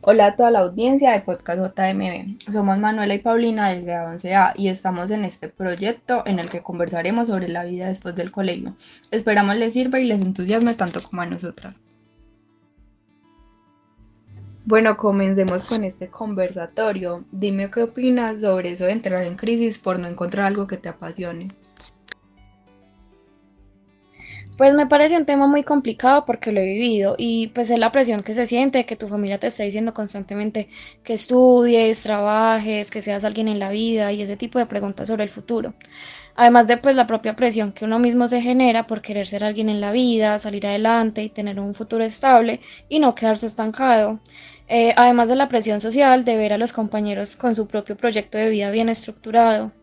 Hola a toda la audiencia de Podcast JMB. Somos Manuela y Paulina del grado 11A y estamos en este proyecto en el que conversaremos sobre la vida después del colegio. Esperamos les sirva y les entusiasme tanto como a nosotras. Bueno, comencemos con este conversatorio. Dime qué opinas sobre eso de entrar en crisis por no encontrar algo que te apasione. Pues me parece un tema muy complicado porque lo he vivido y pues es la presión que se siente, que tu familia te está diciendo constantemente que estudies, trabajes, que seas alguien en la vida y ese tipo de preguntas sobre el futuro. Además de pues la propia presión que uno mismo se genera por querer ser alguien en la vida, salir adelante y tener un futuro estable y no quedarse estancado. Eh, además de la presión social de ver a los compañeros con su propio proyecto de vida bien estructurado.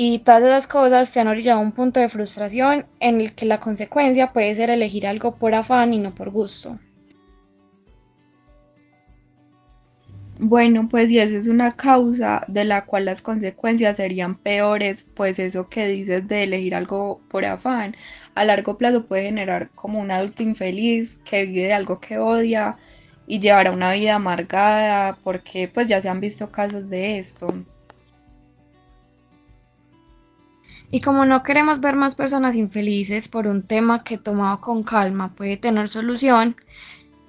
Y todas esas cosas se han orillado a un punto de frustración en el que la consecuencia puede ser elegir algo por afán y no por gusto. Bueno, pues si esa es una causa de la cual las consecuencias serían peores, pues eso que dices de elegir algo por afán, a largo plazo puede generar como un adulto infeliz que vive de algo que odia y llevará una vida amargada, porque pues ya se han visto casos de esto. Y como no queremos ver más personas infelices por un tema que tomado con calma puede tener solución,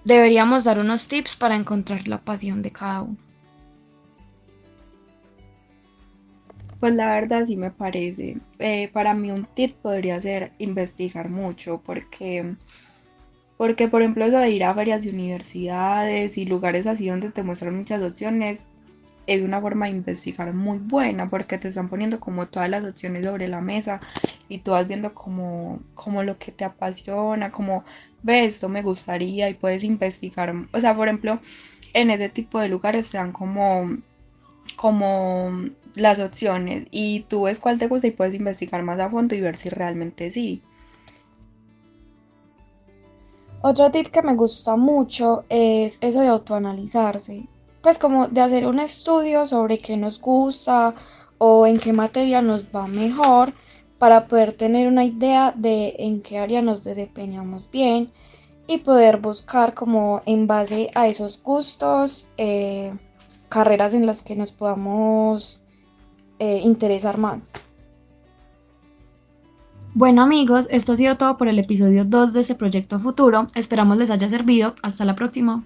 deberíamos dar unos tips para encontrar la pasión de cada uno. Pues la verdad sí me parece. Eh, para mí un tip podría ser investigar mucho porque, porque por ejemplo eso de ir a varias universidades y lugares así donde te muestran muchas opciones es una forma de investigar muy buena porque te están poniendo como todas las opciones sobre la mesa y tú vas viendo como, como lo que te apasiona, como ves, esto me gustaría y puedes investigar. O sea, por ejemplo, en ese tipo de lugares te dan como, como las opciones y tú ves cuál te gusta y puedes investigar más a fondo y ver si realmente sí. Otro tip que me gusta mucho es eso de autoanalizarse pues como de hacer un estudio sobre qué nos gusta o en qué materia nos va mejor para poder tener una idea de en qué área nos desempeñamos bien y poder buscar como en base a esos gustos eh, carreras en las que nos podamos eh, interesar más. Bueno amigos, esto ha sido todo por el episodio 2 de este proyecto futuro. Esperamos les haya servido. Hasta la próxima.